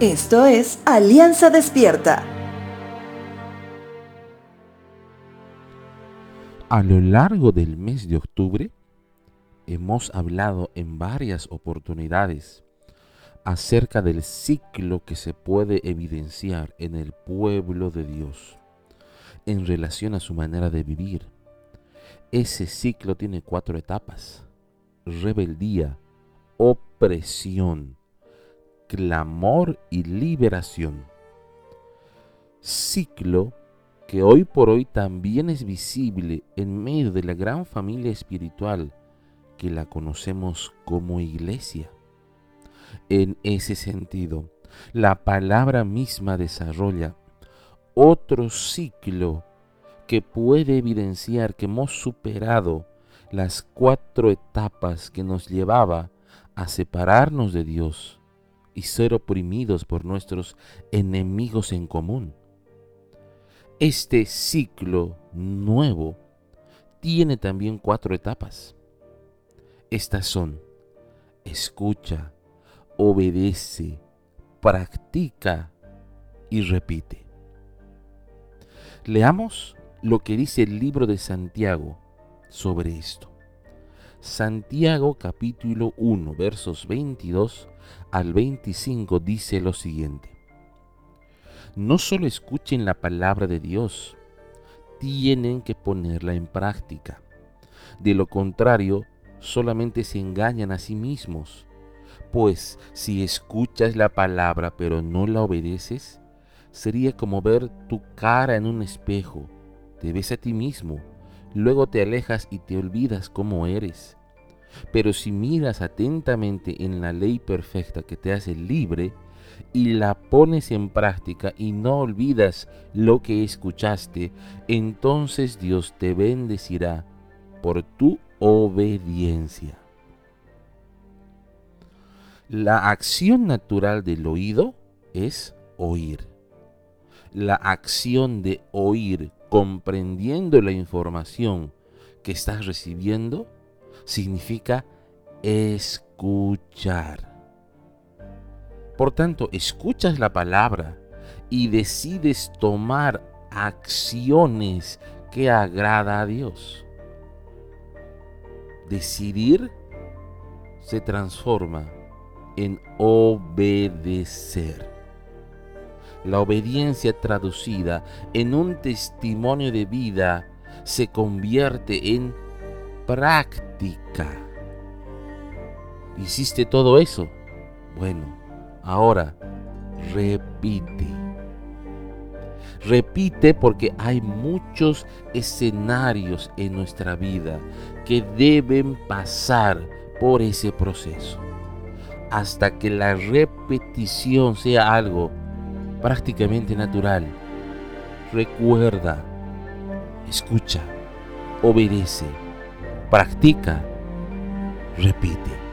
Esto es Alianza Despierta. A lo largo del mes de octubre hemos hablado en varias oportunidades acerca del ciclo que se puede evidenciar en el pueblo de Dios en relación a su manera de vivir. Ese ciclo tiene cuatro etapas. Rebeldía, opresión, clamor y liberación. Ciclo que hoy por hoy también es visible en medio de la gran familia espiritual que la conocemos como iglesia. En ese sentido, la palabra misma desarrolla otro ciclo que puede evidenciar que hemos superado las cuatro etapas que nos llevaba a separarnos de Dios y ser oprimidos por nuestros enemigos en común. Este ciclo nuevo tiene también cuatro etapas. Estas son, escucha, obedece, practica y repite. Leamos lo que dice el libro de Santiago sobre esto. Santiago capítulo 1 versos 22 al 25 dice lo siguiente. No solo escuchen la palabra de Dios, tienen que ponerla en práctica. De lo contrario, solamente se engañan a sí mismos. Pues si escuchas la palabra pero no la obedeces, sería como ver tu cara en un espejo. Te ves a ti mismo luego te alejas y te olvidas cómo eres. Pero si miras atentamente en la ley perfecta que te hace libre y la pones en práctica y no olvidas lo que escuchaste, entonces Dios te bendecirá por tu obediencia. La acción natural del oído es oír. La acción de oír comprendiendo la información que estás recibiendo, significa escuchar. Por tanto, escuchas la palabra y decides tomar acciones que agrada a Dios. Decidir se transforma en obedecer la obediencia traducida en un testimonio de vida se convierte en práctica. ¿Hiciste todo eso? Bueno, ahora repite. Repite porque hay muchos escenarios en nuestra vida que deben pasar por ese proceso. Hasta que la repetición sea algo prácticamente natural. Recuerda, escucha, obedece, practica, repite.